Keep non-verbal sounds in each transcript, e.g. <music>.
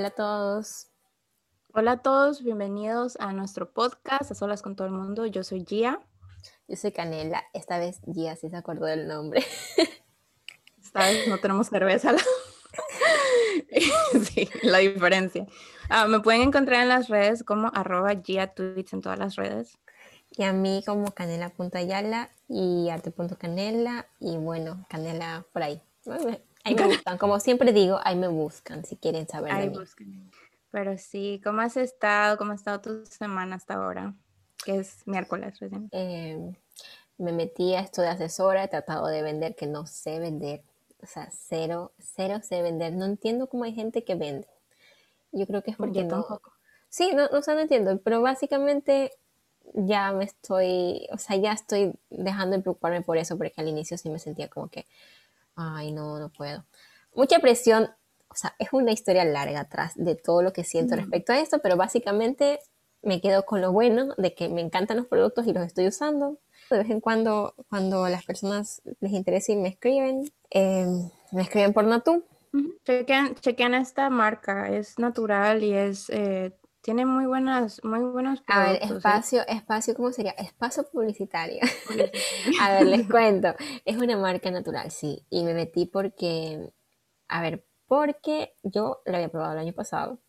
Hola a todos. Hola a todos, bienvenidos a nuestro podcast A Solas con todo el mundo. Yo soy Gia. Yo soy Canela. Esta vez Gia sí se acordó del nombre. <laughs> Esta vez no tenemos cerveza. <laughs> sí, la diferencia. Ah, me pueden encontrar en las redes como arroba Gia Tweets en todas las redes. Y a mí como canela.ayala y arte.canela y bueno, canela por ahí. Ahí me buscan, como siempre digo, ahí me buscan si quieren saber ahí Buscan. Pero sí, ¿cómo has estado? ¿Cómo ha estado tu semana hasta ahora? Que es miércoles recién. Em, me metí a esto de asesora, he tratado de vender, que no sé vender. O sea, cero, cero sé vender. No entiendo cómo hay gente que vende. Yo creo que es porque no... Tampoco. Sí, no, no, sé, no entiendo, pero básicamente ya me estoy, o sea, ya estoy dejando de preocuparme por eso, porque al inicio sí me sentía como que, ay, no, no puedo. Mucha presión, o sea, es una historia larga atrás de todo lo que siento respecto a esto, pero básicamente me quedo con lo bueno de que me encantan los productos y los estoy usando. De vez en cuando, cuando las personas les interesa y me escriben, em, me escriben por Natu. chequean, esta marca, es natural y es eh, tiene muy buenas, muy buenos productos. A ver, ¿eh? espacio, espacio, ¿cómo sería? Espacio publicitario. <laughs> a ver, les <laughs> cuento. Es una marca natural, sí. Y me metí porque, a ver, porque yo lo había probado el año pasado.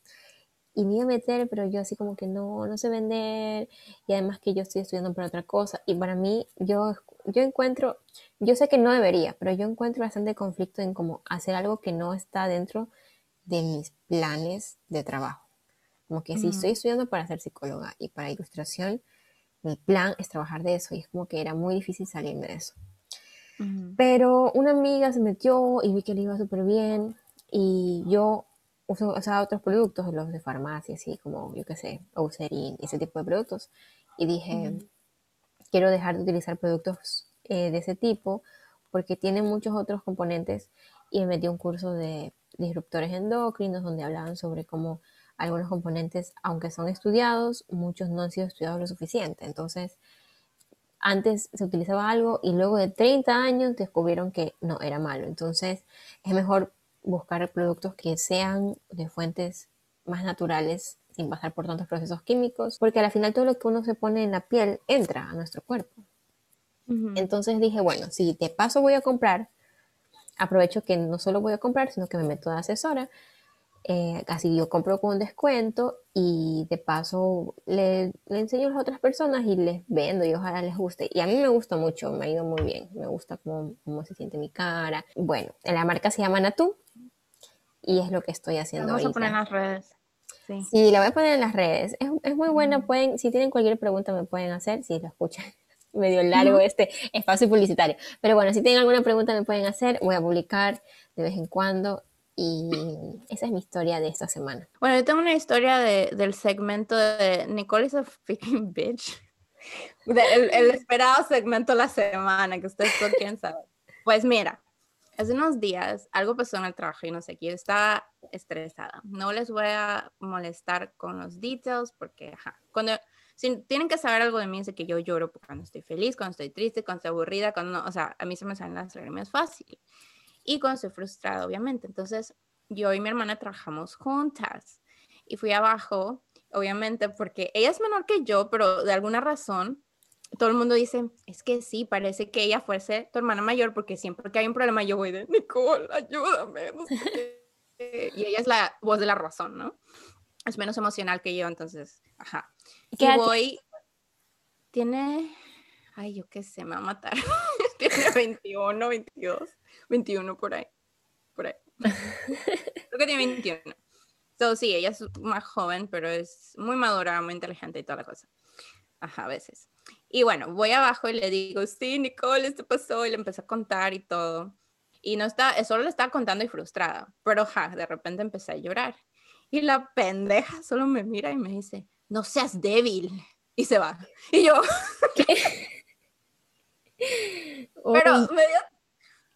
Y me iba a meter, pero yo así como que no, no sé vender. Y además que yo estoy estudiando para otra cosa. Y para mí, yo, yo encuentro, yo sé que no debería, pero yo encuentro bastante conflicto en como hacer algo que no está dentro de mis planes de trabajo. Como que si estoy estudiando para ser psicóloga y para ilustración, mi plan es trabajar de eso y es como que era muy difícil salirme de eso. Pero una amiga se metió y vi que le iba súper bien y yo uso, usaba otros productos, los de farmacia, así como, yo qué sé, Eucerin, ese tipo de productos. Y dije, quiero dejar de utilizar productos eh, de ese tipo porque tienen muchos otros componentes y me metí un curso de disruptores endocrinos donde hablaban sobre cómo algunos componentes, aunque son estudiados, muchos no han sido estudiados lo suficiente. Entonces, antes se utilizaba algo y luego de 30 años descubrieron que no era malo. Entonces, es mejor buscar productos que sean de fuentes más naturales sin pasar por tantos procesos químicos, porque al final todo lo que uno se pone en la piel entra a nuestro cuerpo. Entonces dije, bueno, si de paso voy a comprar, aprovecho que no solo voy a comprar, sino que me meto de asesora eh, así yo compro con un descuento y de paso le, enseño a las otras personas y les vendo y ojalá les guste. Y a mí me gusta mucho, me ha ido muy bien, me gusta cómo, cómo se siente mi cara. Bueno, la marca se llama Natu y es lo que estoy haciendo. Vamos a poner en las redes. Sí. sí. la voy a poner en las redes. Es, es muy buena, pueden, si tienen cualquier pregunta me pueden hacer, si lo escuchan <laughs> medio largo este espacio publicitario. Pero bueno, si tienen alguna pregunta me pueden hacer, voy a publicar de vez en cuando y esa es mi historia de esta semana. Bueno, yo tengo una historia de, del segmento de Nicole is a freaking bitch. <laughs> el, esperado segmento de la semana que ustedes todos quieren saber. Pues mira, hace unos días algo pasó en el trabajo y no sé, yo estaba estresada. No les voy a molestar con los details porque, ajá, cuando si tienen que saber algo de mí es que yo lloro cuando estoy feliz, cuando estoy triste, cuando estoy aburrida, cuando no, o sea, a mí se me salen las lágrimas fácil y cuando estoy frustrada, obviamente. Entonces, yo y mi hermana trabajamos juntas y fui abajo, obviamente, porque ella es menor que yo, pero de alguna razón todo el mundo dice, es que sí, parece que ella fuese tu hermana mayor, porque siempre que hay un problema yo voy de, Nicole, ayúdame. y ella es la voz de la razón, ¿no? Es menos emocional que yo, entonces, ajá. Y voy, tiene, ay, yo qué sé, me va a matar. <laughs> tiene 21, 22. 21 por ahí. Por ahí. <laughs> Creo que tiene 21. Entonces, sí, ella es más joven, pero es muy madura, muy inteligente y toda la cosa. Ajá, a veces. Y bueno, voy abajo y le digo, sí, Nicole, esto pasó, y le empecé a contar y todo. Y no está, solo le estaba contando y frustrada, pero ja, de repente empecé a llorar. Y la pendeja solo me mira y me dice, no seas débil. Y se va. Y yo, <laughs> Pero me dio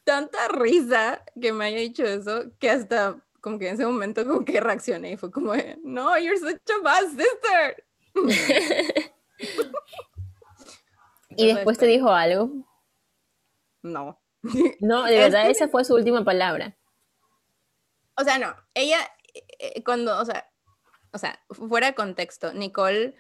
tanta risa que me haya dicho eso que hasta como que en ese momento como que reaccioné y fue como, no, you're such a bad sister. <laughs> ¿Y después te dijo algo? No. <laughs> No, de verdad esa fue su última palabra. O sea, no, ella, eh, cuando, o sea, o sea, fuera de contexto, Nicole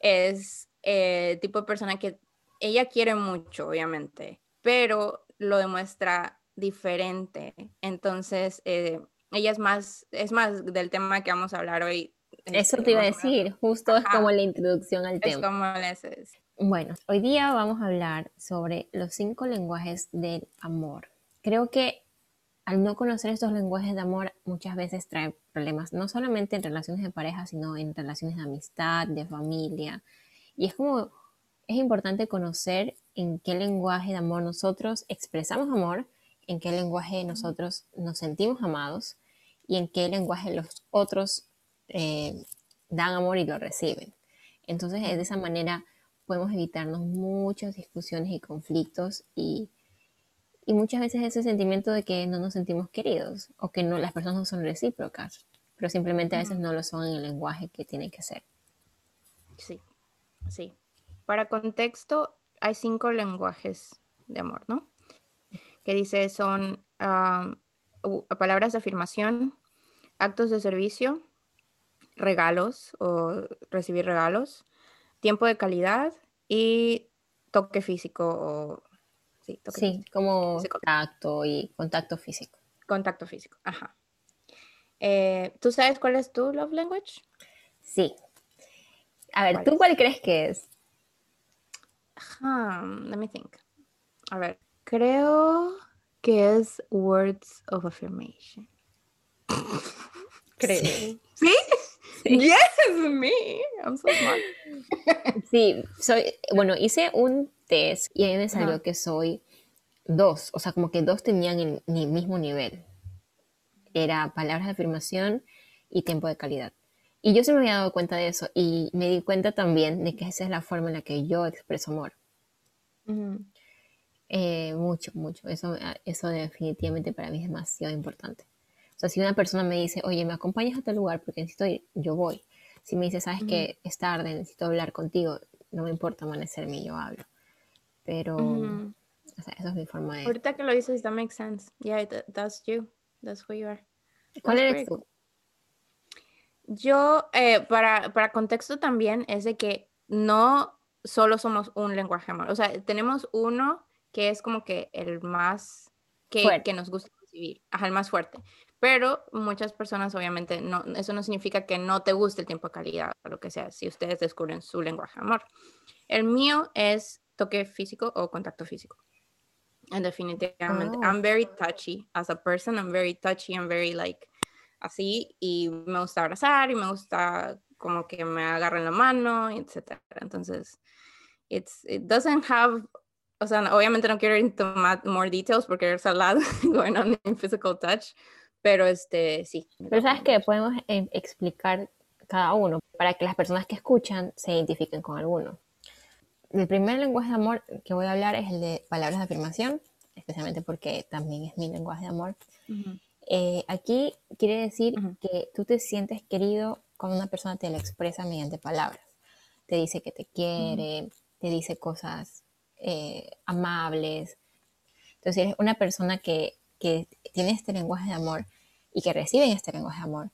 es el eh, tipo de persona que ella quiere mucho, obviamente, pero lo demuestra diferente. Entonces, eh, ella es más, es más del tema que vamos a hablar hoy. Eso te iba a decir, justo es como la introducción al tema. Es como es. Bueno, hoy día vamos a hablar sobre los cinco lenguajes del amor. Creo que al no conocer estos lenguajes de amor muchas veces trae problemas, no solamente en relaciones de pareja, sino en relaciones de amistad, de familia. Y es como, es importante conocer en qué lenguaje de amor nosotros expresamos amor, en qué lenguaje nosotros nos sentimos amados y en qué lenguaje los otros eh, dan amor y lo reciben. Entonces, de esa manera podemos evitarnos muchas discusiones y conflictos y y muchas veces ese sentimiento de que no nos sentimos queridos o que no, las personas no son recíprocas, pero simplemente a veces no lo son en el lenguaje que tiene que ser. Sí, sí. Para contexto, hay cinco lenguajes de amor, ¿no? Que dice son palabras de afirmación, actos de servicio, regalos o recibir regalos, tiempo de calidad y toque físico o Sí, como contacto y contacto físico. Contacto físico, ajá. Eh, ¿Tú sabes cuál es tu love language? Sí. A ver, ¿tú cuál crees que es? Let me think. A ver, creo que es words of affirmation. creo. ¿Sí? ¿Sí? Yes, me. I'm so smart. <laughs> sí, soy, bueno, hice un test y ahí me salió que soy dos, o sea, como que dos tenían el, mismo nivel. Era palabras de afirmación y tiempo de calidad. Y yo se me había dado cuenta de eso y me di cuenta también de que esa es la forma en la que yo expreso amor. Eh, mucho, mucho. Eso, eso definitivamente para mí es demasiado importante. O sea, si una persona me dice, oye, ¿me acompañas a tal lugar porque necesito ir? Yo voy. Si me dice, sabes que es tarde, necesito hablar contigo, no me importa amanecerme, yo hablo. Pero, o sea, eso es mi forma de... Ahorita que lo dices, that makes sense. Yeah, that's you. That's who you are. ¿Cuál eres tú? Yo, eh, para, para contexto también, es de que no solo somos un lenguaje amor. O sea, tenemos uno que es como que el más que, que nos gusta recibir, ajá, el más fuerte. Pero muchas personas, obviamente, no, eso no significa que no te guste el tiempo de calidad o lo que sea, si ustedes descubren su lenguaje amor. El mío es toque físico o contacto físico. And definitivamente, oh. I'm very touchy as a person. I'm very touchy. I'm very like así. Y me gusta abrazar y me gusta como que me agarren la mano, etc. Entonces, it's, it doesn't have, o sea, obviamente no quiero ir into more details porque there's a lot <laughs> going on in physical touch, pero este, sí. Pero sabes que podemos eh, explicar cada uno para que las personas que escuchan se identifiquen con alguno. El primer lenguaje de amor que voy a hablar es el de palabras de afirmación, especialmente porque también es mi lenguaje de amor. Eh, aquí quiere decir que tú te sientes querido cuando una persona te lo expresa mediante palabras. Te dice que te quiere, te dice cosas eh, amables. Entonces, eres una persona que, que tiene este lenguaje de amor y que recibe este lenguaje de amor,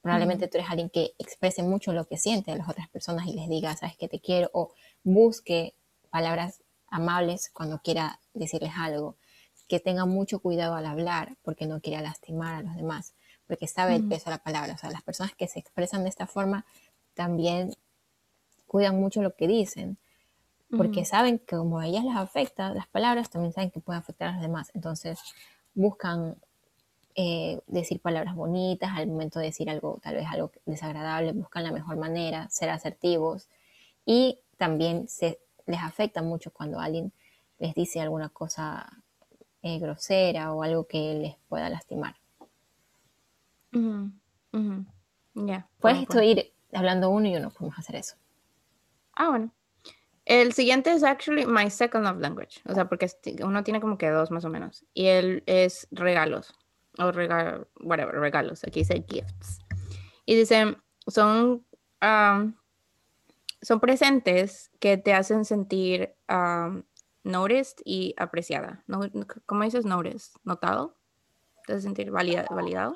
probablemente tú eres alguien que exprese mucho lo que siente a las otras personas y les diga, sabes que te quiero, o busque palabras amables cuando quiera decirles algo, que tenga mucho cuidado al hablar porque no quiera lastimar a los demás, porque sabe el peso de la palabra. O sea, las personas que se expresan de esta forma también cuidan mucho lo que dicen, porque saben que como a ellas les afecta las palabras, también saben que pueden afectar a los demás. Entonces buscan eh, decir palabras bonitas al momento de decir algo, tal vez algo desagradable, buscan la mejor manera, ser asertivos y también se les afecta mucho cuando alguien les dice alguna cosa eh, grosera o algo que les pueda lastimar. Puedes ir hablando uno y uno, podemos hacer eso. Ah, bueno. El siguiente es actually my second love language, o sea, porque uno tiene como que dos más o menos. Y él es regalos, o regalos, whatever, regalos. Aquí dice gifts. Y dice, son um, son presentes que te hacen sentir um, noticed y apreciada. ¿Cómo dices noticed? ¿Notado? ¿Te hace sentir validado?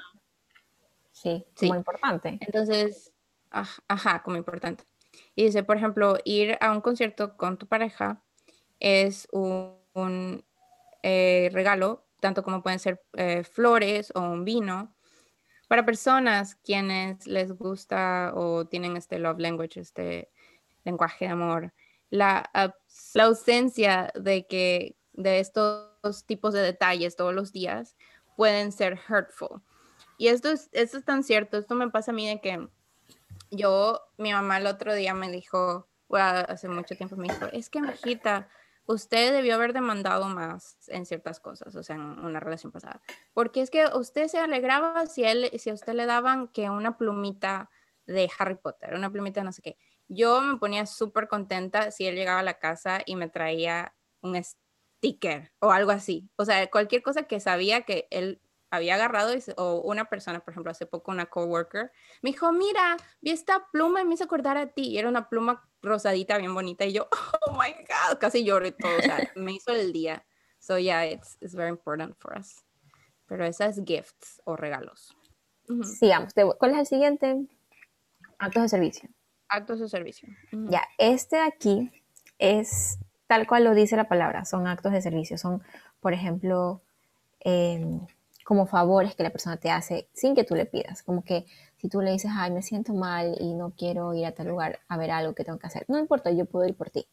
Sí, como importante. Entonces, ajá, como importante. Y dice, por ejemplo, ir a un concierto con tu pareja es un, eh, regalo, tanto como pueden ser eh, flores o un vino, para personas quienes les gusta o tienen este love language, este lenguaje de amor. La, la ausencia de que de estos tipos de detalles todos los días pueden ser hurtful. Y esto es, esto es tan cierto, esto me pasa a mí de que yo, mi mamá el otro día me dijo, hace mucho tiempo me dijo, es que hijita, usted debió haber demandado más en ciertas cosas, o sea, en una relación pasada. Porque es que usted se alegraba si, él, si a usted le daban que una plumita de Harry Potter, una plumita no sé qué. Yo me ponía súper contenta si él llegaba a la casa y me traía un sticker o algo así. O sea, cualquier cosa que sabía que él había agarrado o una persona, por ejemplo, hace poco una coworker, me dijo, mira, vi esta pluma y me hizo acordar a ti. Y era una pluma rosadita, bien bonita. Y yo, <laughs> oh my God, casi lloro y todo. O sea, <laughs> me hizo el día. So yeah, it's, it's very important for us. Pero esas gifts o regalos. Sigamos. ¿Cuál es el siguiente? Actos de servicio. Actos de servicio. Ya, este aquí es tal cual lo dice la palabra, son actos de servicio. Son, por ejemplo, eh, como favores que la persona te hace sin que tú le pidas. Como que si tú le dices, ay, me siento mal y no quiero ir a tal lugar a ver algo que tengo que hacer, no importa, yo puedo ir por ti.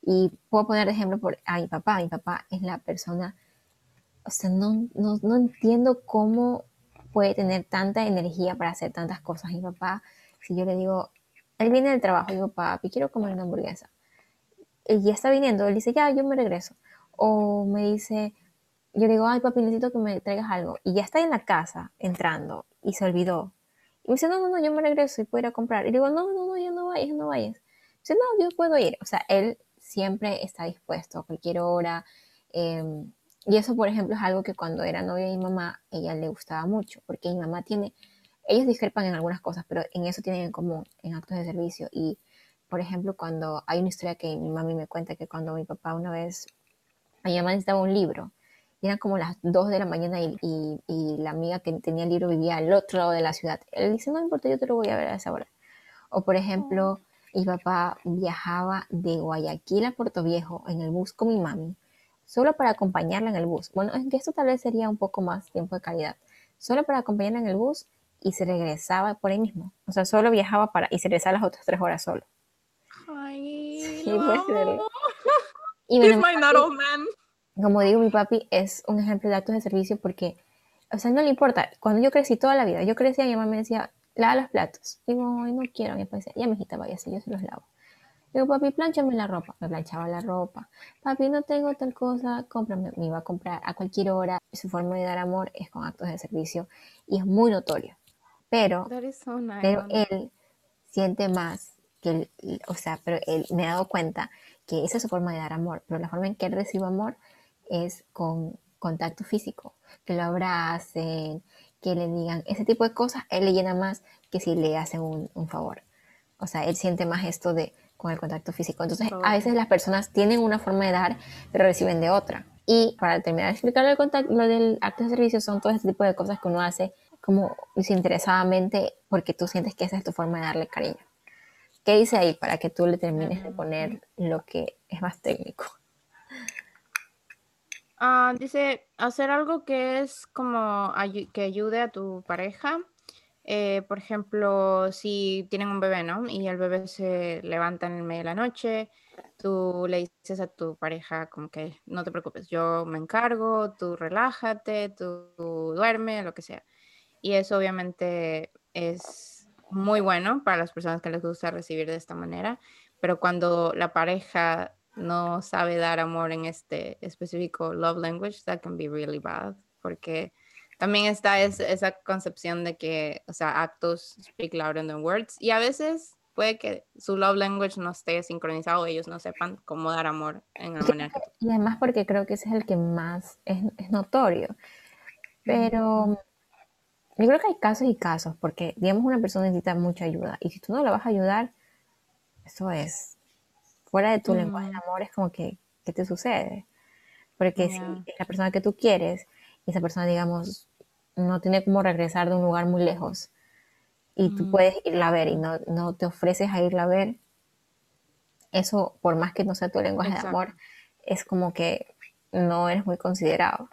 Y puedo poner de ejemplo por a mi papá. Mi papá es la persona, o sea, no, no, no entiendo cómo puede tener tanta energía para hacer tantas cosas. Mi papá, si yo le digo, él viene del trabajo, digo, papi, quiero comer una hamburguesa. Y ya está viniendo, él dice, ya, yo me regreso. O me dice, yo digo, ay papi, necesito que me traigas algo. Y ya está en la casa entrando y se olvidó. Y me dice, no, no, no, yo me regreso y puedo ir a comprar. Y digo, no, no, no, ya no vayas, no vayas. dice, no, yo puedo ir. O sea, él siempre está dispuesto a cualquier hora. Em, y eso, por ejemplo, es algo que cuando era novia de mi mamá, ella le gustaba mucho, porque mi mamá tiene, ellos discrepan en algunas cosas, pero en eso tienen en común, en actos de servicio. Y, por ejemplo, cuando hay una historia que mi mami me cuenta que cuando mi papá una vez, a mi mamá necesitaba un libro, eran como las 2 de la mañana y, y, la amiga que tenía el libro vivía al otro lado de la ciudad. Él dice, no importa, yo te lo voy a ver a esa hora. O por ejemplo, mi papá viajaba de Guayaquil a Puerto Viejo en el bus con mi mami, solo para acompañarla en el bus. Bueno, es que esto tal vez sería un poco más tiempo de calidad. Solo para acompañarla en el bus y se regresaba por ahí mismo. O sea, solo viajaba para y se regresaba las otras tres horas solo. Ay, sí, no. <laughs> Y my not old man como digo, mi papi es un ejemplo de actos de servicio porque, o sea, no le importa. Cuando yo crecí toda la vida, yo crecía y mi mamá me decía, lava los platos. Digo, ay, no quiero. Mi papá decía, ya, mijita, vaya, si yo se los lavo. Digo, papi, planchame la ropa. Me planchaba la ropa. Papi, no tengo tal cosa, cómprame. Me iba a comprar a cualquier hora. Su forma de dar amor es con actos de servicio y es muy notorio. Pero, pero él siente más que, o sea, pero él me ha dado cuenta que esa es su forma de dar amor. Pero la forma en que él recibe amor es con contacto físico, que lo abracen, que le digan ese tipo de cosas, él le llena más que si le hacen un, favor. O sea, él siente más esto de con el contacto físico. Entonces, a veces las personas tienen una forma de dar, pero reciben de otra. Y para terminar de explicar el contacto, lo del acto de servicio son todo este tipo de cosas que uno hace como desinteresadamente porque tú sientes que esa es tu forma de darle cariño. ¿Qué dice ahí para que tú le termines de poner lo que es más técnico? Ah, dice, hacer algo que es como que ayude a tu pareja. Eh, por ejemplo, si tienen un bebé, ¿no? Y el bebé se levanta en el medio de la noche, tú le dices a tu pareja como que no te preocupes, yo me encargo, tú relájate, tú, tú duerme, lo que sea. Y eso obviamente es muy bueno para las personas que les gusta recibir de esta manera, pero cuando la pareja no sabe dar amor en este específico love language, that can be really bad, porque también está esa concepción de que, o sea, actos speak louder than words, y a veces puede que su love language no esté sincronizado, ellos no sepan cómo dar amor en la manera. Y además porque creo que ese es el que más es, es notorio, pero... Yo creo que hay casos y casos, porque digamos una persona necesita mucha ayuda y si tú no la vas a ayudar, eso es fuera de tu lenguaje de amor es como que, ¿qué te sucede? Porque si es la persona que tú quieres y esa persona, digamos, no tiene como regresar de un lugar muy lejos, y tú puedes irla a ver y no, no, te ofreces a irla a ver, eso, por más que no sea tu lenguaje de amor, es como que no eres muy considerado.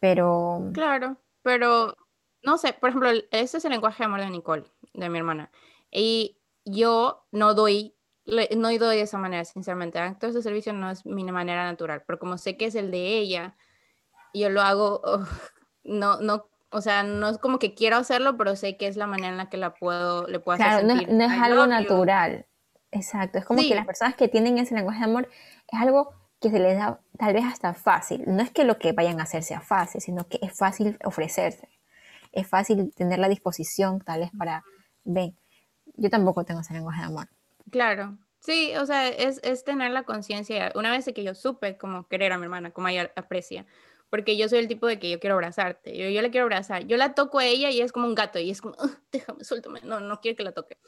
Pero... Claro, pero no sé, por ejemplo, ese es el lenguaje de amor de Nicole, de mi hermana. Y yo no doy, no doy de esa manera, sinceramente. Actos de servicio no es mi manera natural, pero como sé que es el de ella, yo lo hago, no, no, o sea, no es como que quiero hacerlo, pero sé que es la manera en la que la puedo, le puedo hacer sentir. No, no es algo natural. Exacto, es como que las personas que tienen ese lenguaje de amor es algo que se les da tal vez hasta fácil. No es que lo que vayan a hacer sea fácil, sino que es fácil ofrecerse. Es fácil tener la disposición tal vez para, ven, yo tampoco tengo ese lenguaje de amor. Claro, sí, o sea, es, es tener la conciencia. Una vez que yo supe cómo querer a mi hermana, cómo ella aprecia, porque yo soy el tipo de que yo quiero abrazarte, yo, yo le quiero abrazar, yo la toco a ella y es como un gato y es como, déjame, suéltame, no, no quiero que la toque.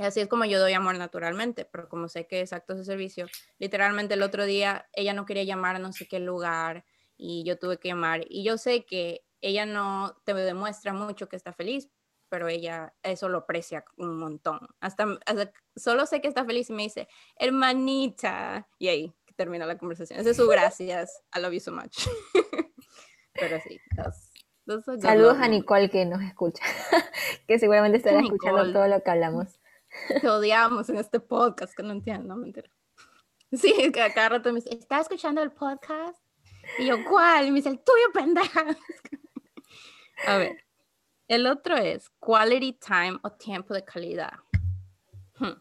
Y así es como yo doy amor naturalmente, pero como sé que es actos de servicio, literalmente el otro día ella no quería llamar a no sé qué lugar y yo tuve que llamar y yo sé que ella no te demuestra mucho que está feliz, pero ella eso lo aprecia un montón. Hasta, solo sé que está feliz y me dice, hermanita, y ahí termina la conversación. Ese es su gracias. I love you so much. <laughs> pero sí. Saludos a Nicole que nos escucha, <laughs> que seguramente estará <laughs> escuchando todo lo que hablamos. <laughs> Te odiamos en este podcast, que no entiendo, no mentira. Sí, que a cada rato me dice, ¿estás escuchando el podcast? Y yo, ¿cuál? Y me dice, el tuyo, pendeja. <laughs> A ver, el otro es quality time o tiempo de calidad. Hmm.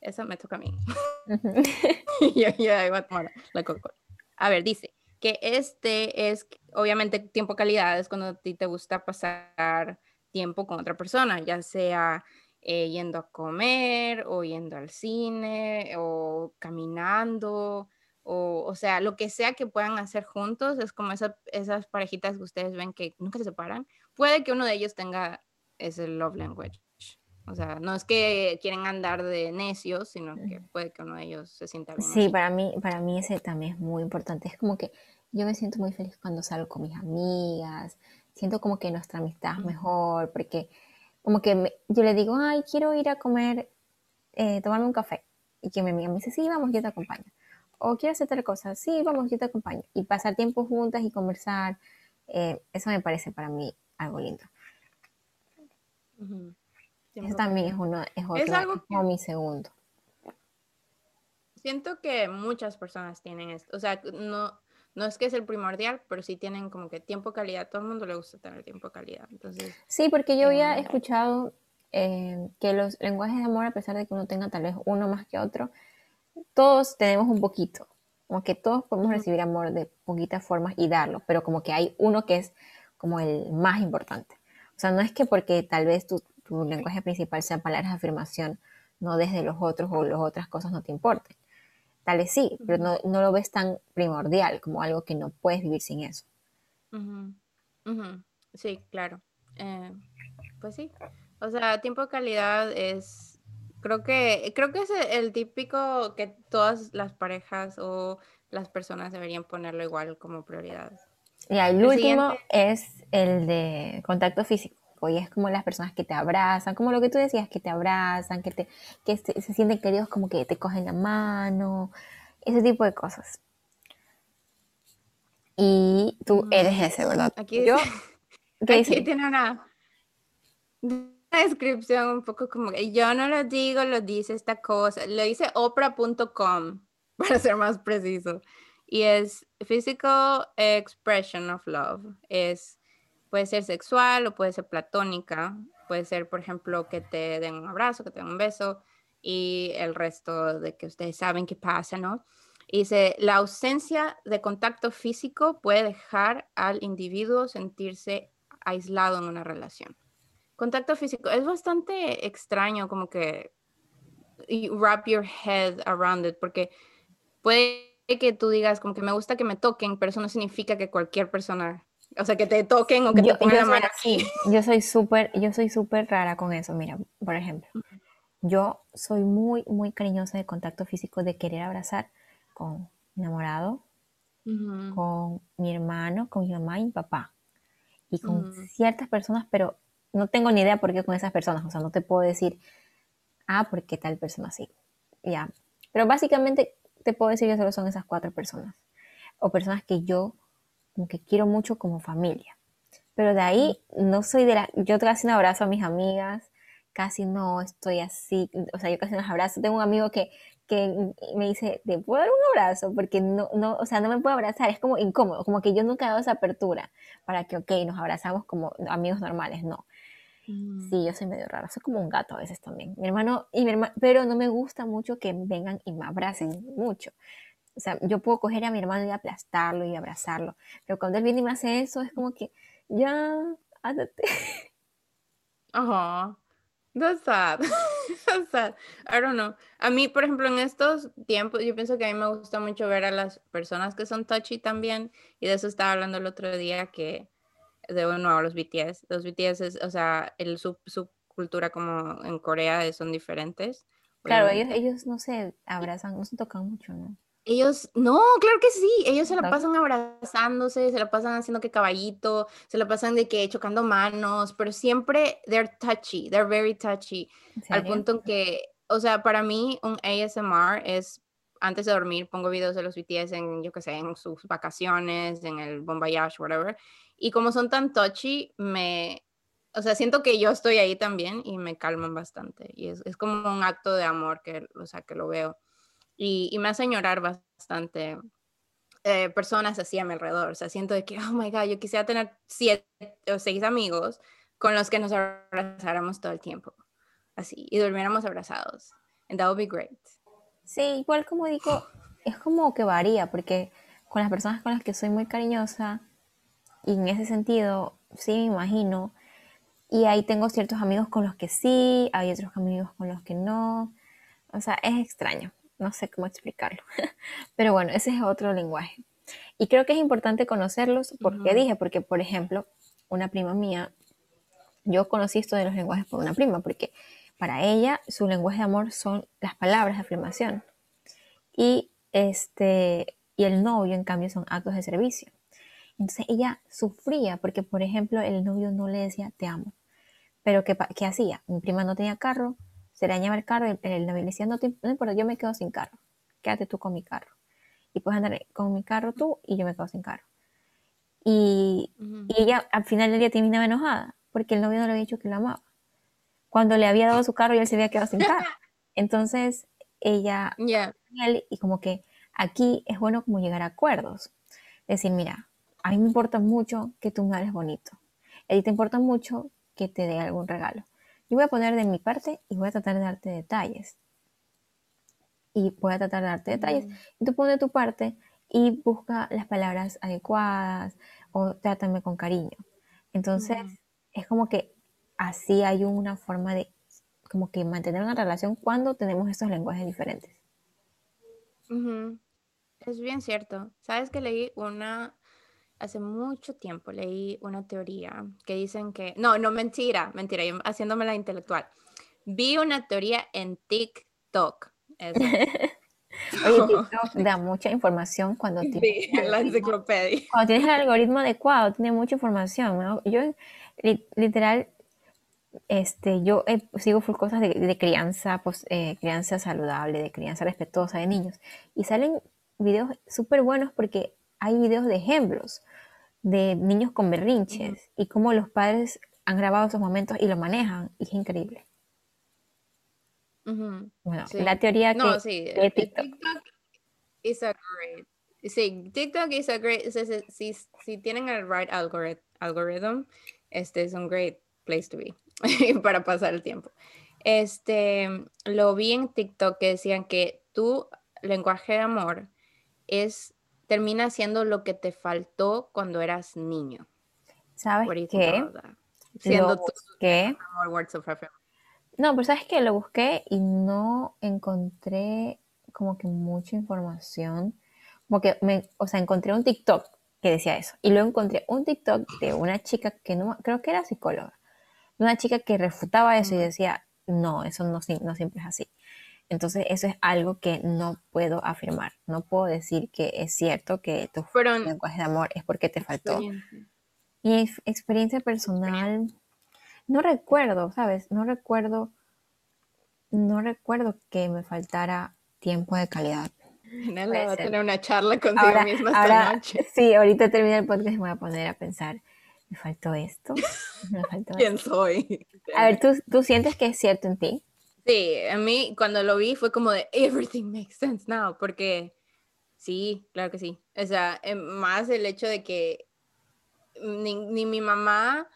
Eso me toca a mí. <laughs> yo, yo, a tomar la coca A ver, dice que este es, obviamente, tiempo calidad es cuando a ti te gusta pasar tiempo con otra persona, ya sea eh, yendo a comer o yendo al cine o caminando o, o sea, lo que sea que puedan hacer juntos, es como esas parejitas que ustedes ven que nunca se separan. Puede que uno de ellos tenga ese love language. O sea, no es que quieren andar de necios, sino que puede que uno de ellos se sienta bien. Sí, para mí, para mí ese también es muy importante. Es como que yo me siento muy feliz cuando salgo con mis amigas, siento como que nuestra amistad es mejor, porque como que yo le digo, ay, quiero ir a comer, eh, tomarme un café. Y que mi amiga me dice, sí, vamos, yo te acompaño o quiero hacer tal cosa, sí, vamos, yo te acompaño. Y pasar tiempo juntas y conversar, eh, eso me parece para mí algo lindo. Eso también es uno, es otro, es algo como mi segundo. Siento que muchas personas tienen esto, o sea, no, no es que es el primordial, pero sí tienen como que tiempo calidad, todo el mundo le gusta tener tiempo calidad. Entonces, sí, porque yo había escuchado eh, que los lenguajes de amor, a pesar de que uno tenga tal vez uno más que otro, todos tenemos un poquito, como que todos podemos recibir amor de poquitas formas y darlo, pero como que hay uno que es como el más importante. O sea, no es que porque tal vez tu, lenguaje principal sea palabras de afirmación, no desde los otros o las otras cosas no te importen. Tal vez sí, pero no, lo ves tan primordial como algo que no puedes vivir sin eso. Sí, claro. Eh, pues sí. O sea, tiempo de calidad es Creo que, creo que es el típico que todas las parejas o las personas deberían ponerlo igual como prioridad. Y el, último es el de contacto físico. Y es como las personas que te abrazan, como lo que tú decías, que te abrazan, que, te, que se, sienten queridos, como que te cogen la mano, ese tipo de cosas. Y tú mm, eres ese, ¿verdad? Aquí, Yo, <laughs> aquí tiene una descripción un poco como que yo no lo digo, lo dice esta cosa. Lo dice oprah.com, <laughs> para ser más preciso. Y es physical expression of love. Es, puede ser sexual o puede ser platónica. Puede ser, por ejemplo, que te den un abrazo, que te den un beso y el resto de que ustedes saben qué pasa, ¿no? Y dice, la ausencia de contacto físico puede dejar al individuo sentirse aislado en una relación. Contacto físico es bastante extraño como que wrap your head around it porque puede que tú digas como que me gusta que me toquen, pero eso no significa que cualquier persona, o sea, que te toquen o que te pongan la mano así. <laughs> Yo soy súper, yo soy súper rara con eso. Mira, por ejemplo, yo soy muy, muy cariñosa de contacto físico, de querer abrazar con mi enamorado, con mi hermano, con mi mamá y mi papá, y con ciertas personas, pero no tengo ni idea por qué con esas personas, o sea, no te puedo decir, ah, ¿por qué tal persona así? Ya, pero básicamente te puedo decir que solo son esas cuatro personas, o personas que yo como que quiero mucho como familia. Pero de ahí no soy de la, yo casi no abrazo a mis amigas, casi no estoy así, o sea, yo casi no las abrazo. Tengo un amigo que, que me dice, ¿te puedo dar un abrazo? Porque no, no, o sea, no me puedo abrazar, es como incómodo, como que yo nunca he dado esa apertura para que, ok, nos abrazamos como amigos normales, no. Mm. Sí, yo soy medio rara, soy como un gato a veces también. Mi hermano y mi hermano, pero no me gusta mucho que vengan y me abracen mucho. O sea, yo puedo coger a mi hermano y aplastarlo y abrazarlo, pero cuando él viene y me hace eso, es como que, ya, ándate. Ajá. That's sad. <laughs> That's sad. I don't know. A mí, por ejemplo, en estos tiempos, yo pienso que a mí me gusta mucho ver a las personas que son touchy también. Y de eso estaba hablando el otro día que, de nuevo, los BTS. Los BTS, es, o sea, el, su, su cultura como en Corea son diferentes. Claro, ellos, ellos no se abrazan, no se tocan mucho, ¿no? Ellos, no, claro que sí, ellos se la pasan abrazándose, se la pasan haciendo que caballito, se la pasan de que chocando manos, pero siempre they're touchy, they're very touchy, al punto en que, o sea, para mí un ASMR es, antes de dormir pongo videos de los BTS en, yo qué sé, en sus vacaciones, en el Bon Voyage, whatever, y como son tan touchy, me, o sea, siento que yo estoy ahí también y me calman bastante, y es, es como un acto de amor que, o sea, que lo veo y, me hace llorar bastante eh, personas así a mi alrededor. O sea, siento de que, oh my God, yo quisiera tener siete o seis amigos con los que nos abrazáramos todo el tiempo. Así, y durmiéramos abrazados. And that would be great. Sí, igual como digo, es como que varía, porque con las personas con las que soy muy cariñosa, y en ese sentido, sí me imagino, y ahí tengo ciertos amigos con los que sí, hay otros amigos con los que no. O sea, es extraño no sé cómo explicarlo. <laughs> Pero bueno, ese es otro lenguaje. Y creo que es importante conocerlos. ¿Por qué dije? Porque, por ejemplo, una prima mía, yo conocí esto de los lenguajes por una prima, porque para ella su lenguaje de amor son las palabras de afirmación. Y, este, y el novio, en cambio, son actos de servicio. Entonces ella sufría porque, por ejemplo, el novio no le decía te amo. Pero ¿qué, qué hacía? Mi prima no tenía carro, se le dañaba el carro y el, novio le decía, no, no importa, yo me quedo sin carro, quédate tú con mi carro. Y puedes andar con mi carro tú y yo me quedo sin carro. Y, ella al final del día terminaba enojada porque el novio no le había dicho que la amaba. Cuando le había dado su carro y él se había quedado sin carro. <laughs> Entonces ella, y como que aquí es bueno como llegar a acuerdos. Decir, mira, a mí me importa mucho que tú me hables bonito. A ti te importa mucho que te dé algún regalo. Yo voy a poner de mi parte y voy a tratar de darte detalles. Y voy a tratar de darte detalles. Y tú pones tu parte y busca las palabras adecuadas o trátame con cariño. Entonces, es como que así hay una forma de como que mantener una relación cuando tenemos estos lenguajes diferentes. Es bien cierto. ¿Sabes que leí una hace mucho tiempo leí una teoría que dicen que, no, no, mentira, mentira, yo haciéndome la intelectual. Vi una teoría en TikTok. <laughs> Oye, TikTok <laughs> da mucha información cuando tienes, <laughs> la enciclopedia. Cuando tienes el algoritmo adecuado, tiene mucha información. Yo, literal, este, yo sigo full cosas de, crianza, pues, eh, crianza saludable, de crianza respetuosa de niños. Y salen videos súper buenos porque hay videos de ejemplos de niños con berrinches y cómo los padres han grabado esos momentos y lo manejan y es increíble. Bueno, la teoría que sí, de TikTok. TikTok is a great. Sí, TikTok is a great. Si, si, tienen el right algorithm, este es un great place to be <laughs> para pasar el tiempo. Este, lo vi en TikTok que decían que tu lenguaje de amor es termina siendo lo que te faltó cuando eras niño. ¿Sabes qué? Siendo qué? No, pero sabes que lo busqué y no encontré como que mucha información. Como que me, o sea, encontré un TikTok que decía eso. Y luego encontré un TikTok de una chica que no, creo que era psicóloga. Una chica que refutaba eso y decía, no, eso no, no siempre es así. Entonces eso es algo que no puedo afirmar. No puedo decir que es cierto que tu lenguaje de amor es porque te faltó. Y experiencia personal, no recuerdo, ¿sabes? No recuerdo, no recuerdo que me faltara tiempo de calidad. Nela va a tener una charla contigo misma esta noche. <laughs> Sí, ahorita termina el podcast y me voy a poner a pensar, me faltó esto, me faltó <laughs> ¿Quién soy? A ver, ¿tú, ¿tú sientes que es cierto en ti? Sí, a mí cuando lo vi fue como de <laughs> everything makes sense now, porque sí, claro que sí. O sea, em, más el hecho de que ni, ni mi mamá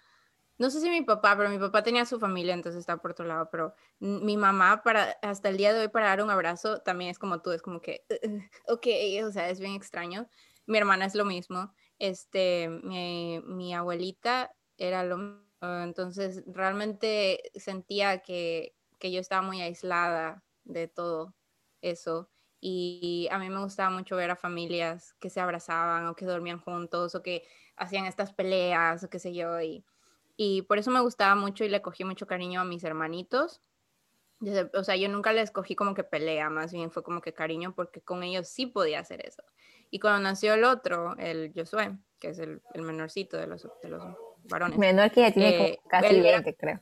no sé si mi papá, pero mi papá tenía su familia, entonces está por otro lado, pero mi mamá para hasta el día de hoy para dar un abrazo también es como tú, es como que, <laughs> ok, o sea, es bien extraño. Mi hermana es lo mismo, este, mi, mi abuelita era lo mismo, entonces realmente sentía que, que yo estaba muy aislada de todo eso y a mí me gustaba mucho ver a familias que se abrazaban o que dormían juntos o que hacían estas peleas o qué sé yo y y por eso me gustaba mucho y le cogí mucho cariño a mis hermanitos. o sea, yo nunca les cogí como que pelea, más bien fue como que cariño porque con ellos sí podía hacer eso. Y cuando nació el otro, el Josué, que es el, el menorcito de los, de los varones. Menor que ya tiene eh, casi 20, creo.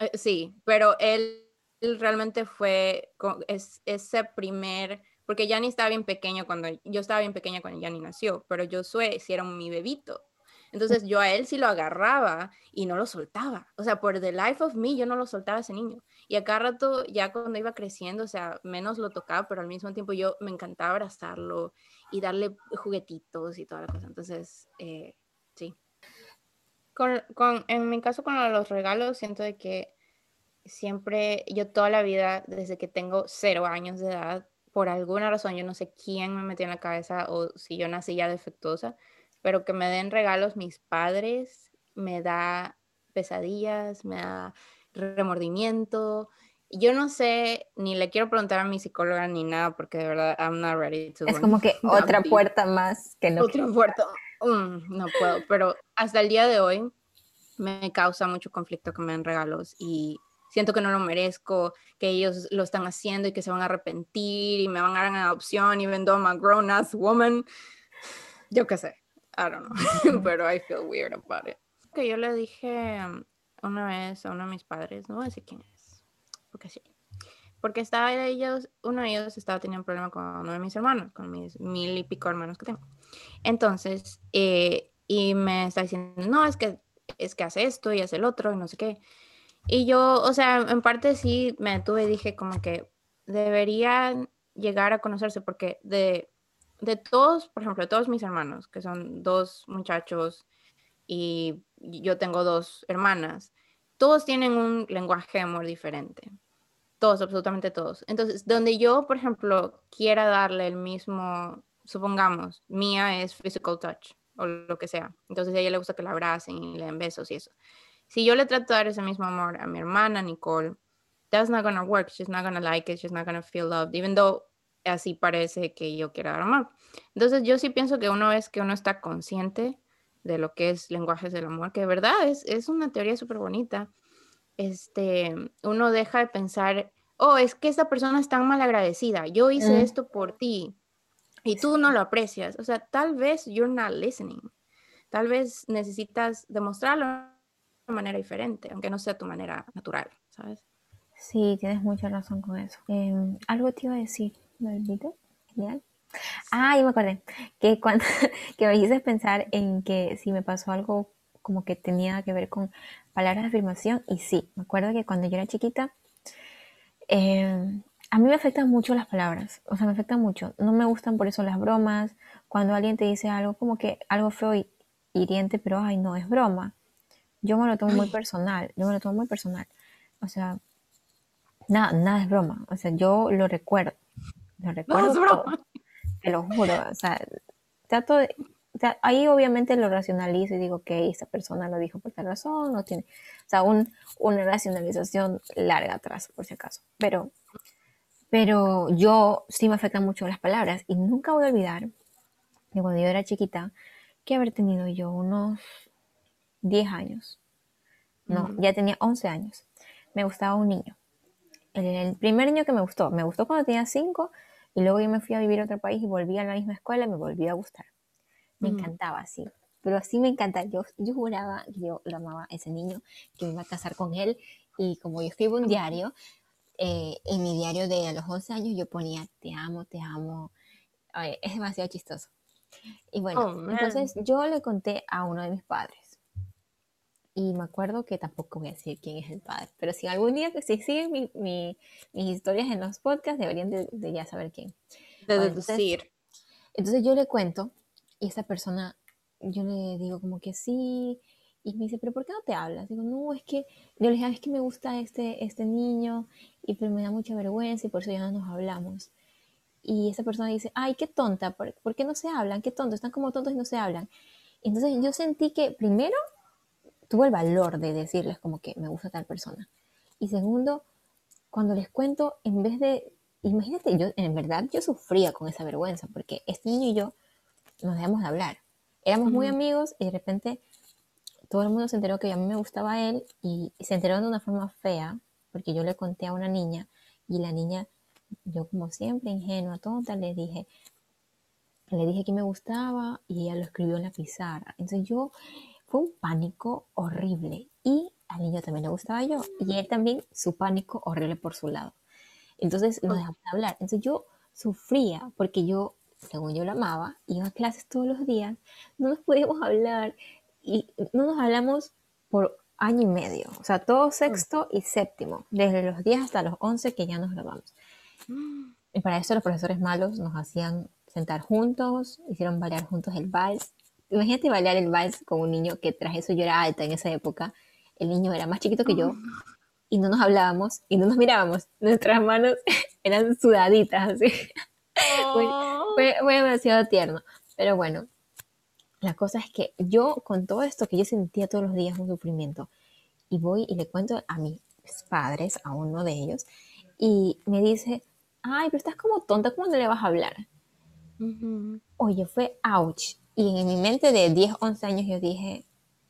Eh, sí, pero él, realmente fue es, ese primer, porque Yanni estaba bien pequeño cuando, yo estaba bien pequeña cuando Yanni nació, pero Josué sí era mi bebito. Entonces yo a él sí lo agarraba y no lo soltaba. O sea, por the life of me, yo no lo soltaba a ese niño. Y a cada rato, ya cuando iba creciendo, o sea, menos lo tocaba, pero al mismo tiempo yo me encantaba abrazarlo y darle juguetitos y toda la cosa. Entonces, eh, sí. Con, con, en mi caso, con los regalos, siento de que siempre, yo toda la vida, desde que tengo cero años de edad, por alguna razón, yo no sé quién me metió en la cabeza o si yo nací ya defectuosa, pero que me den regalos mis padres me da pesadillas, me da remordimiento. Yo no sé, ni le quiero preguntar a mi psicóloga ni nada, porque de verdad, I'm not ready to. Es como que <laughs> otra puerta más que no. Otra puerta, mm, no puedo, pero hasta el día de hoy me causa mucho conflicto que me den regalos y siento que no lo merezco, que ellos lo están haciendo y que se van a arrepentir y me van a dar en adopción, even though I'm a grown ass woman. Yo qué sé. I don't know, <laughs> pero I feel weird about it. Que yo le dije una vez a uno de mis padres, no voy a decir quién es, porque sí. Porque estaba ellos, uno de ellos estaba teniendo un problema con uno de mis hermanos, con mis mil y pico hermanos que tengo. Entonces, eh, y me está diciendo, no, es que, es que hace esto y hace el otro y no sé qué. Y yo, o sea, en parte sí me detuve y dije como que deberían llegar a conocerse porque de de todos, por ejemplo, de todos mis hermanos, que son dos muchachos y yo tengo dos hermanas, todos tienen un lenguaje de amor diferente. Todos, absolutamente todos. Entonces, donde yo, por ejemplo, quiera darle el mismo, supongamos, mía es physical touch o lo que sea. Entonces, a ella le gusta que la abracen y le den besos y eso. Si yo le trato de dar ese mismo amor a mi hermana Nicole, that's not gonna work. She's not gonna like it. She's not gonna feel loved, even though así parece que yo quiera dar amor. Entonces yo sí pienso que una vez que uno está consciente de lo que es lenguajes del amor, que de verdad es, es una teoría súper bonita, este, uno deja de pensar, oh, es que esta persona es tan mal agradecida, yo hice esto por ti y tú no lo aprecias. O sea, tal vez you're not listening. Tal vez necesitas demostrarlo de manera diferente, aunque no sea tu manera natural, ¿sabes? Sí, tienes mucha razón con eso. Em, algo te iba a decir. ¿Me olvidé? Genial. Ah, yo me acordé que cuando <laughs> que me hiciste pensar en que si me pasó algo como que tenía que ver con palabras de afirmación y sí, me acuerdo que cuando yo era chiquita em, a mí me afectan mucho las palabras, o sea, me afectan mucho. No me gustan por eso las bromas. Cuando alguien te dice algo como que algo feo y hiriente, pero ay, no, es broma. Yo me lo tomo muy personal, yo me lo tomo muy personal. O sea, nada, nada es broma. O sea, yo lo recuerdo. Lo recuerdo. Te lo juro. O sea, trato de, ahí obviamente lo racionalizo y digo que esta persona lo dijo por tal razón, no tiene, o sea, un, una racionalización larga atrás, por si acaso. Pero, pero yo sí me afectan mucho las palabras y nunca voy a olvidar que cuando yo era chiquita, que haber tenido yo unos 10 años, no, ya tenía 11 años, me gustaba un niño. El, el primer niño que me gustó, me gustó cuando tenía 5 y luego yo me fui a vivir a otro país y volví a la misma escuela y me volvió a gustar. Me encantaba, sí. pero así me encanta. Yo, yo juraba que yo lo amaba a ese niño, que me iba a casar con él. Y como yo escribo un diario, eh, en mi diario de los 11 años yo ponía, te amo, te amo. es demasiado chistoso. Y bueno, oh, entonces yo le conté a uno de mis padres. Y me acuerdo que tampoco voy a decir quién es el padre, pero si algún día que si siguen mi, mis historias en los podcasts, deberían de, ya saber quién. De deducir. Entonces, yo le cuento y esa persona, yo le digo como que sí, y me dice, pero ¿por qué no te hablas? Digo, no, es que, yo le dije, ah, es que me gusta este, este niño, y pero me da mucha vergüenza y por eso ya no nos hablamos. Y esa persona dice, ay, qué tonta, ¿por, ¿por qué no se hablan? Qué tonto, están como tontos y no se hablan. Entonces yo sentí que primero tuvo el valor de decirles como que me gusta tal persona. Y segundo, cuando les cuento, en vez de, imagínate, yo en verdad yo sufría con esa vergüenza, porque este niño y yo nos dejamos de hablar. Éramos muy amigos y de repente todo el mundo se enteró que a mí me gustaba él y, se enteró de una forma fea, porque yo le conté a una niña y la niña, yo como siempre ingenua, tonta, le dije, le dije que me gustaba y ella lo escribió en la pizarra. Entonces yo fue un pánico horrible y al niño también le gustaba yo y él también su pánico horrible por su lado. Entonces no dejamos de hablar. Entonces yo sufría porque yo, según yo lo amaba, iba a clases todos los días, no nos podíamos hablar y no nos hablamos por año y medio, o sea, todo sexto y séptimo, desde los 10 hasta los 11 que ya nos grabamos. <gasps> Y para eso los profesores malos nos hacían sentar juntos, hicieron bailar juntos el vals imagínate bailar el vals con un niño que tras eso yo era alta en esa época. El niño era más chiquito que yo y no nos hablábamos y no nos mirábamos. Nuestras manos <laughs> eran sudaditas, así. <laughs> Oh. Fue, demasiado tierno. Pero bueno, la cosa es que yo, con todo esto que yo sentía todos los días un sufrimiento, y voy y le cuento a mis padres, a uno de ellos, y me dice, ay, pero estás como tonta, ¿cómo no le vas a hablar? Oye, fue ouch. Y en mi mente de 10, 11 años yo dije,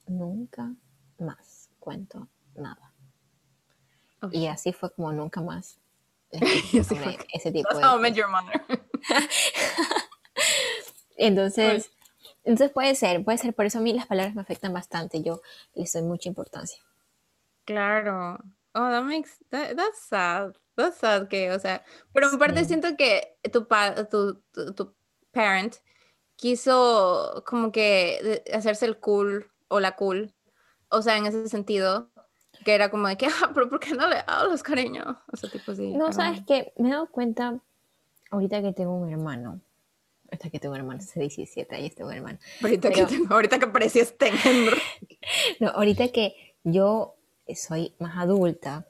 nunca más cuento nada. Y así fue como nunca más. <laughs> ese tipo de... <laughs> <laughs> entonces, entonces puede ser, puede ser. Por eso a mí las palabras me afectan bastante. Yo les doy mucha importancia. Claro. Oh, that makes, that's sad. That's sad que, o sea, pero en parte siento que tu, tu, tu, tu parent quiso como que hacerse el cool o la cool, o sea, en ese sentido, que era como de que, <laughs> ah, pero ¿por qué no le hablas, cariño? O sea, tipo así. No, sabes que me he dado cuenta ahorita que tengo un hermano. Ahorita que tengo un hermano, hace 17 años tengo un hermano. Ahorita, que, tengo, ahorita que este <laughs> no, ahorita que yo soy más adulta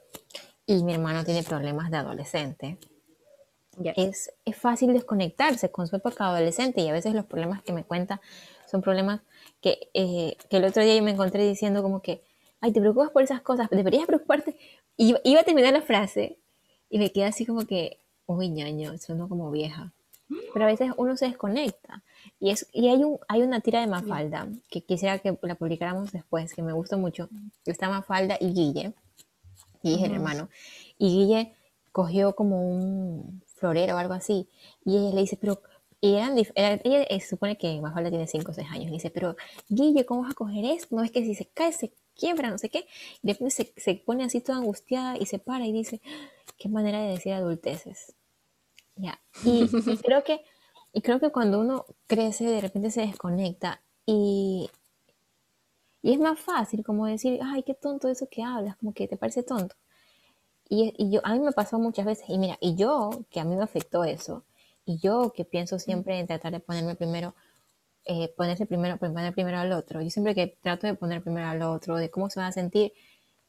y mi hermano tiene problemas de adolescente, es, es, fácil desconectarse con su época adolescente y a veces los problemas que me cuenta son problemas que, eh, que el otro día yo me encontré diciendo como que, ay, te preocupas por esas cosas, deberías preocuparte. Y iba a terminar la frase y me queda así como que, uy, ñaño, sueno como vieja. Pero a veces uno se desconecta. Y, es, y hay, un, hay una tira de Mafalda que quisiera que la publicáramos después, que me gustó mucho. Está Mafalda y Guille, y es el hermano. Y Guille cogió como un, florero o algo así. Y ella le dice, pero y eran, ella, se supone que Mafalda tiene 5 o 6 años. Y dice, pero Guille, ¿cómo vas a coger esto? No es que si se cae, se quiebra, no sé qué. Y de repente se, se, pone así toda angustiada y se para y dice, qué manera de decir adulteces. Ya. <laughs> Y, creo que, y creo que cuando uno crece, de repente se desconecta y, y es más fácil como decir, ay, qué tonto eso que hablas, como que te parece tonto. Y, yo, a mí me pasó muchas veces, y mira, y yo, que a mí me afectó eso, y yo que pienso siempre en tratar de ponerme primero, eh, ponerse primero, poner primero al otro, yo siempre que trato de poner primero al otro, de cómo se va a sentir,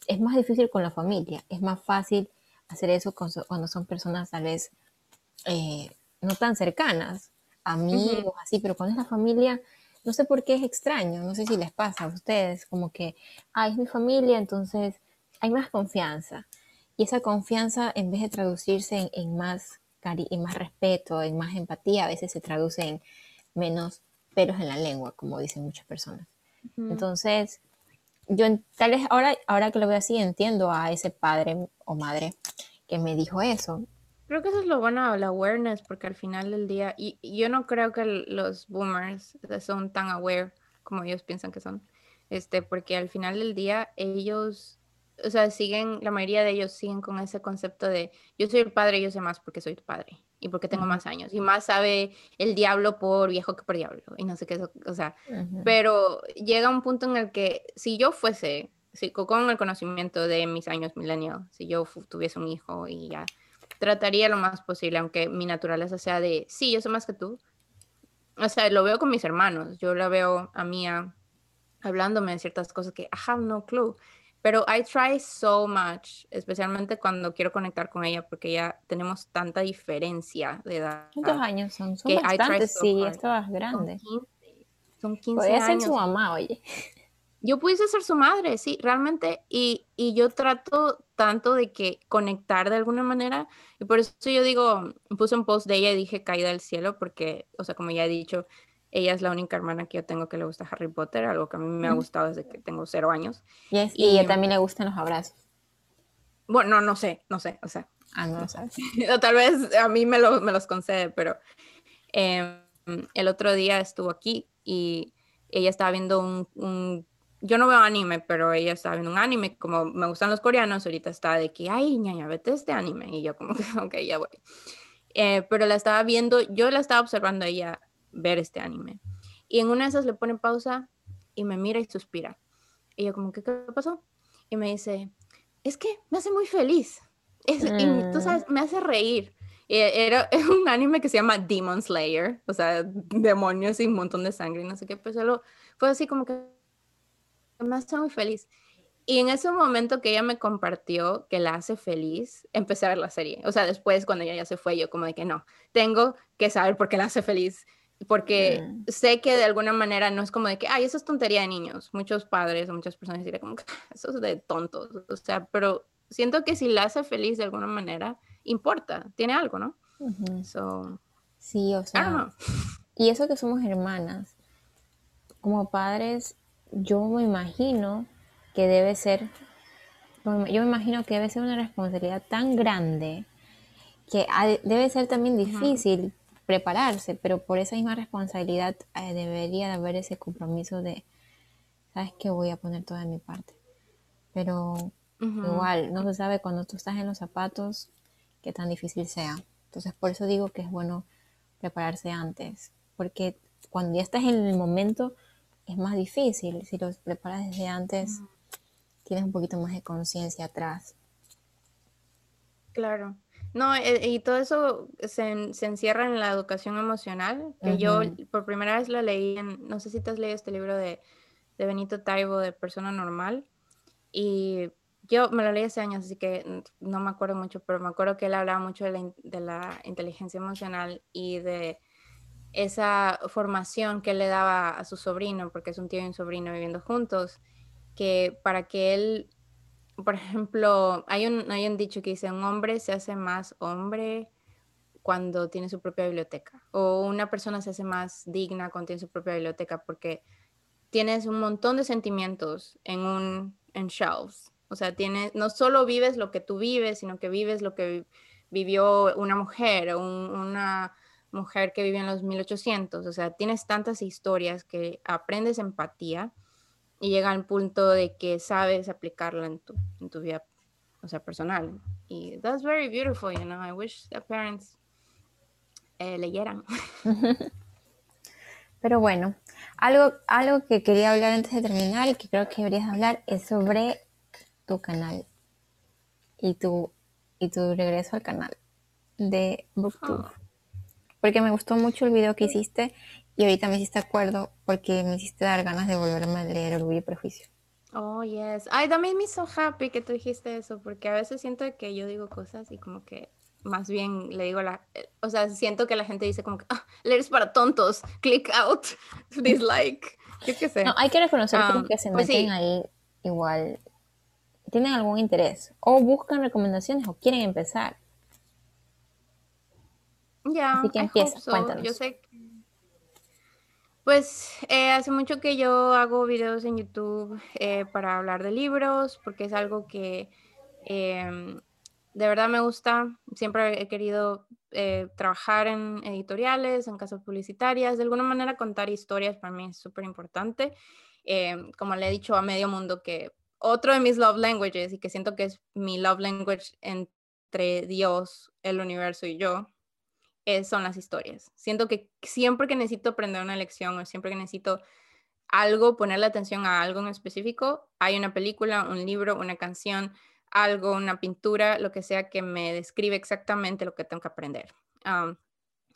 es más difícil con la familia, es más fácil hacer eso cuando son personas tal vez eh, no tan cercanas, amigos, así, pero cuando es la familia, no sé por qué es extraño, no sé si les pasa a ustedes, como que, ah, es mi familia, entonces hay más confianza. Y esa confianza, en vez de traducirse en, más, cari en más respeto, en más empatía, a veces se traduce en menos pelos en la lengua, como dicen muchas personas. Entonces, yo tal vez ahora, ahora que lo veo así, entiendo a ese padre o madre que me dijo eso. Creo que eso es lo bueno de la awareness, porque al final del día, y yo no creo que los boomers son tan aware como ellos piensan que son. Este, porque al final del día ellos, o sea, siguen, la mayoría de ellos siguen con ese concepto de yo soy el padre, yo sé más porque soy tu padre y porque tengo más años y más sabe el diablo por viejo que por diablo y no sé qué, o sea, pero llega un punto en el que si yo fuese, si, con el conocimiento de mis años milenio, si yo tuviese un hijo y ya trataría lo más posible, aunque mi naturaleza sea de, sí, yo sé más que tú. O sea, lo veo con mis hermanos, yo la veo a Mía hablándome de ciertas cosas que I have no clue. Pero I try so much, especialmente cuando quiero conectar con ella, porque ya tenemos tanta diferencia de edad. ¿Cuántos años son? Son bastantes, sí, esto es grande. Son 15, son 15 años. ser su mamá, oye. Yo pudiese ser su madre, sí, realmente. Y, y yo trato tanto de que conectar de alguna manera. Y por eso yo digo, puse un post de ella y dije caída del cielo, porque, o sea, como ya he dicho, ella es la única hermana que yo tengo que le gusta Harry Potter, algo que a mí me ha gustado desde que tengo cero años. y, ella también le gustan los abrazos. Bueno, no, sé, no sé, o sea. Ah, no lo sabes. <laughs> o tal vez a mí me, me los concede, pero em, el otro día estuvo aquí y ella estaba viendo un, Yo no veo anime, pero ella estaba viendo un anime, como me gustan los coreanos, ahorita está de que, ay, ñaña, vete este anime. Y yo como <laughs> que, ok, ya voy. Eh, pero la estaba viendo, yo la estaba observando a ella ver este anime. Y en una de esas le pone pausa y me mira y suspira. Y yo como, ¿qué, qué pasó? Y me dice, es que me hace muy feliz. Es, Y tú mm. sabes, me hace reír. era, <laughs> un anime que se llama Demon Slayer, o sea, demonios y un montón de sangre y no sé qué, pero solo fue así como que me hace muy feliz. Y en ese momento que ella me compartió que la hace feliz, empecé a ver la serie. O sea, después cuando ella ya se fue, yo como de que no, tengo que saber por qué la hace feliz porque sé que de alguna manera no es como de que, ay, eso es tontería de niños. Muchos padres o muchas personas dirían como que eso es de tontos. O sea, pero siento que si la hace feliz de alguna manera, importa, tiene algo, ¿no? sí, o sea. Y eso que somos hermanas, como padres, yo me imagino que debe ser, yo me imagino que debe ser una responsabilidad tan grande que debe ser también difícil prepararse, pero por esa misma responsabilidad eh, debería de haber ese compromiso de, sabes que voy a poner toda mi parte. Pero igual, no se sabe cuando tú estás en los zapatos qué tan difícil sea. Entonces, por eso digo que es bueno prepararse antes, porque cuando ya estás en el momento es más difícil. Si los preparas desde antes, tienes un poquito más de conciencia atrás. Claro. No, eh, y todo eso se, se, encierra en la educación emocional, que yo por primera vez la leí en, no sé si te has leído este libro de, de Benito Taibo de Persona Normal, y yo me lo leí hace años, así que no me acuerdo mucho, pero me acuerdo que él hablaba mucho de la, de la inteligencia emocional y de esa formación que le daba a su sobrino, porque es un tío y un sobrino viviendo juntos, que para que él por <laughs> ejemplo, hay un, hay un dicho que dice, un hombre se hace más hombre cuando tiene su propia biblioteca, o una persona se hace más digna cuando tiene su propia biblioteca, porque tienes un montón de sentimientos en un en shelves. O sea, tienes, no solo vives lo que tú vives, sino que vives lo que vivió una mujer, o una mujer que vivió en los 1800. O sea, tienes tantas historias que aprendes empatía y llega al punto de que sabes aplicarla en tu, en tu vida, o sea, personal. Y that's very beautiful, you know. I wish the parents eh, leyeran. <laughs> Pero bueno, algo, algo que quería hablar antes de terminar y que creo que deberías hablar es sobre tu canal y tu, y tu regreso al canal de BookTube. Ah. Porque me gustó mucho el video que hiciste y ahorita me hiciste acuerdo porque me hiciste dar ganas de volverme a leer Orgullo y Prejuicio. Oh, yes. Ay, también me hizo happy que tú dijiste eso, porque a veces siento que yo digo cosas y como que más bien le digo la, eh, o sea, siento que la gente dice como que, ah, leer es para tontos, click out, <laughs> dislike, yo qué sé. No, hay que reconocer que los que se pues meten ahí igual tienen algún interés o buscan recomendaciones o quieren empezar. Ya, Así que empieza, cuéntanos. Yo sé que pues eh, hace mucho que yo hago videos en YouTube eh, para hablar de libros, porque es algo que em, de verdad me gusta. Siempre he querido eh, trabajar en editoriales, en casas publicitarias, de alguna manera contar historias para mí es súper importante. Eh, como le he dicho a medio mundo que otro de mis love languages y que siento que es mi love language entre Dios, el universo y yo, son las historias. Siento que siempre que necesito aprender una lección o siempre que necesito algo, ponerle atención a algo en específico, hay una película, un libro, una canción, algo, una pintura, lo que sea que me describe exactamente lo que tengo que aprender.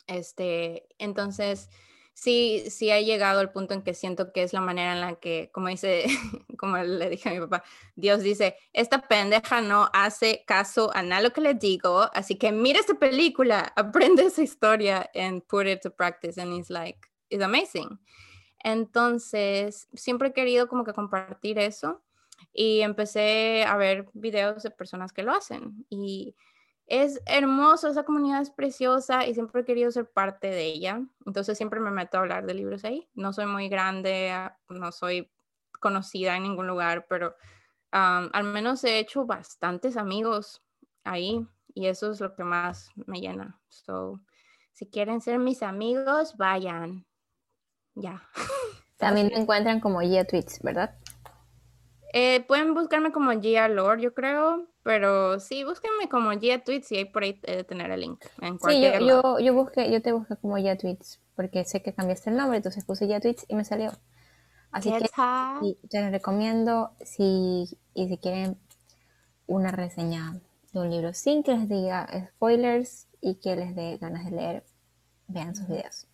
este, entonces, sí, sí ha llegado al punto en que siento que es la manera en la que, como dice, <laughs> como le dije a mi papá, Dios dice, esta pendeja no hace caso a nada lo que le digo, así que mira esta película, <laughs> aprende esa historia and put it to practice, and it's like, it's amazing. Entonces, siempre he querido como que compartir eso y empecé a ver videos de personas que lo hacen y es hermoso, esa comunidad es preciosa y siempre he querido ser parte de ella. Entonces siempre me meto a hablar de libros ahí. No soy muy grande, ah, no soy conocida en ningún lugar, pero al menos he hecho bastantes amigos ahí y eso es lo que más me llena. So, si quieren ser mis amigos, vayan. Ya. También <laughs> me encuentran como Gia Tweets, ¿verdad? Eh, pueden buscarme como Gia Lord, yo creo, pero sí, búsquenme como Gia Tweets y ahí por ahí de tener el link. sí, yo, yo, busqué, yo te busqué como Gia Tweets porque sé que cambiaste el nombre, entonces puse Gia Tweets y me salió. Así que te lo recomiendo si, y si quieren una reseña de un libro sin que les diga spoilers y que les dé ganas de leer, vean sus videos.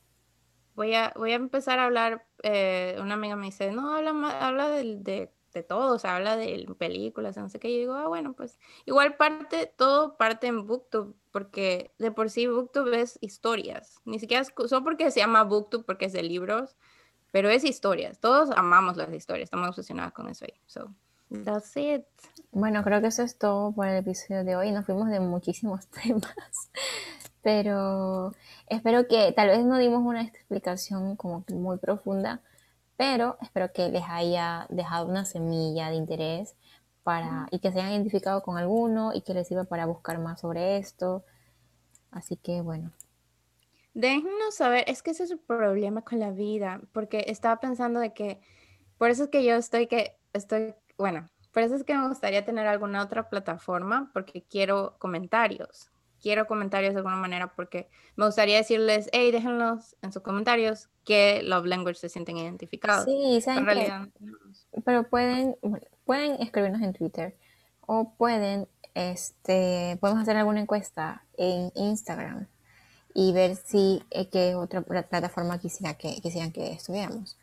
Voy a, voy a empezar a hablar, eh, una amiga me dice, no, habla, habla de de todo, se habla de películas, no sé qué, yo digo, ah, bueno, pues igual parte, todo parte en Booktube, porque de por sí Booktube es historias, ni siquiera es, solo porque se llama Booktube, porque es de libros, pero es historias, todos amamos las historias, estamos obsesionados con eso ahí, so, that's it. Bueno, creo que eso es todo por el episodio de hoy, nos fuimos de muchísimos <laughs> temas, pero espero que tal vez no dimos una explicación como muy profunda, pero espero que les haya dejado una semilla de interés para, y que se hayan identificado con alguno y que les sirva para buscar más sobre esto. Así que bueno. Déjenos saber, es que ese es el problema con la vida, porque estaba pensando de que, por eso es que yo estoy que, estoy, bueno, por eso es que me gustaría tener alguna otra plataforma, porque quiero comentarios quiero comentarios de alguna manera porque me gustaría decirles, hey, déjenlos en sus comentarios que Love Language se sienten identificados. Sí, ¿saben realidad, Pero pueden, pueden escribirnos en Twitter o pueden, este, podemos hacer alguna encuesta en Instagram y ver si eh, qué otra plataforma quisiera que, quisieran que estuviéramos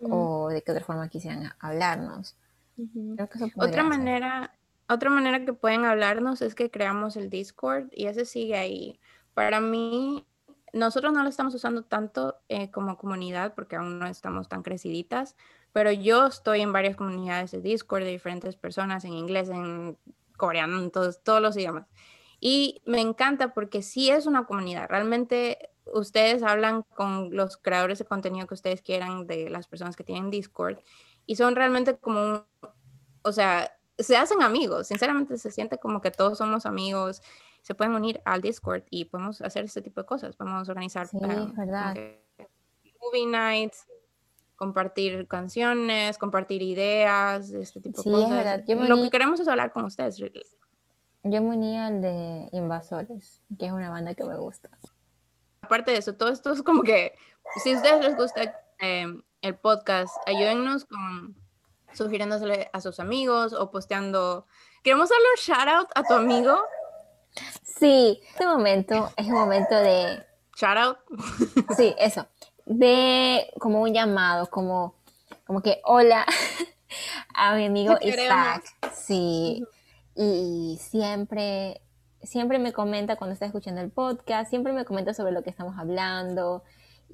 o de qué otra forma quisieran hablarnos. otra manera otra manera que pueden hablarnos es que creamos el Discord y ese sigue ahí. Para mí, nosotros no lo estamos usando tanto eh, como comunidad porque aún no estamos tan creciditas, pero yo estoy en varias comunidades de Discord de diferentes personas en inglés, en coreano, en todos, todos los idiomas. Y me encanta porque sí es una comunidad. Realmente ustedes hablan con los creadores de contenido que ustedes quieran de las personas que tienen Discord y son realmente como un, o sea, se hacen amigos, sinceramente se siente como que todos somos amigos, se pueden unir al Discord y podemos hacer este tipo de cosas, podemos organizar sí, verdad. movie nights, compartir canciones, compartir ideas, este tipo de cosas. Lo que queremos es hablar con ustedes. Yo me uní al de Invasores, que es una banda que me gusta. Aparte de eso, todo esto es como que, si a ustedes les gusta eh, el podcast, ayúdennos con sugiriéndosele a sus amigos o posteando. ¿Queremos darle un shout out a tu amigo? Sí, este momento es un momento de. Shout out. <laughs> Sí, eso. De como un llamado, como, como que hola <laughs> a mi amigo Isaac. Sí. Y siempre, siempre me comenta cuando está escuchando el podcast, siempre me comenta sobre lo que estamos hablando.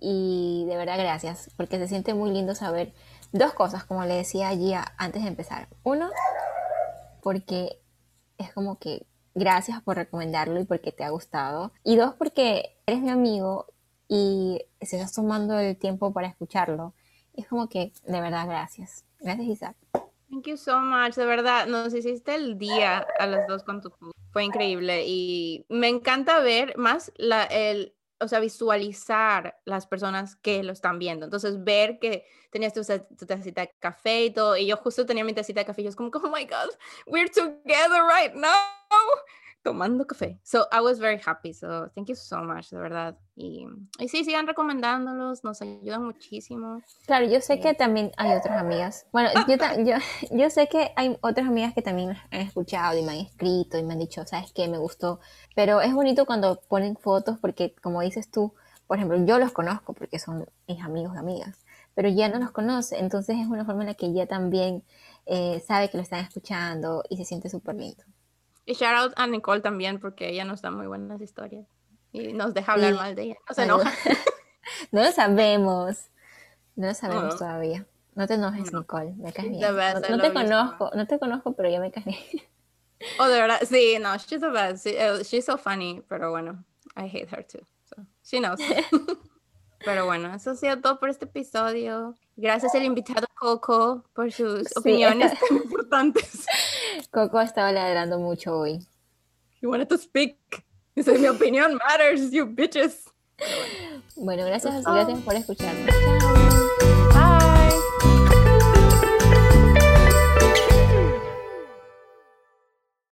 Y de verdad, gracias, porque se siente muy lindo saber Dos cosas, como le decía allí antes de empezar. Uno, porque es como que gracias por recomendarlo y porque te ha gustado. Y dos, porque eres mi amigo y se estás tomando el tiempo para escucharlo. Es como que, de verdad, gracias. Gracias, Isaac. Thank you so much, de verdad, nos hiciste el día a las dos con tu fue increíble y me encanta ver más la, el, o sea, visualizar las personas que lo están viendo. Entonces, ver que tenías tu, tu, tacita de café y todo, y yo justo tenía mi tacita de café y yo es como, oh my God, we're together right now tomando café. So I was very happy. So thank you so much, de verdad. Y, y sí, sigan recomendándolos, nos ayudan muchísimo. Claro, yo sé que también hay otras amigas. Bueno, <laughs> yo, yo, yo, sé que hay otras amigas que también han escuchado y me han escrito y me han dicho, ¿sabes qué? Me gustó. Pero es bonito cuando ponen fotos porque, como dices tú, por ejemplo, yo los conozco porque son mis amigos y amigas, pero ya no los conoce. Entonces es una forma en la que ella también eh, sabe que lo están escuchando y se siente súper lindo. Y shout out a Nicole también, porque ella nos da muy buenas historias. Y nos deja hablar mal de ella. No se enoja. <laughs> no lo sabemos. No lo sabemos todavía. No te enojes, Nicole. Me caes bien. no, te conozco, no te conozco, pero ya me caes bien. Oh, de verdad. Sí, no, she's the best. Eh, she's so funny, pero bueno, I hate her too. So, she knows. <laughs> pero bueno, eso ha sido todo por este episodio. Gracias al invitado Coco por sus opiniones <laughs> tan importantes. Coco estaba ladrando mucho hoy. You wanted to speak. Dice, mi opinión matters, you bitches. Bueno, gracias, gracias por escucharnos. Chao.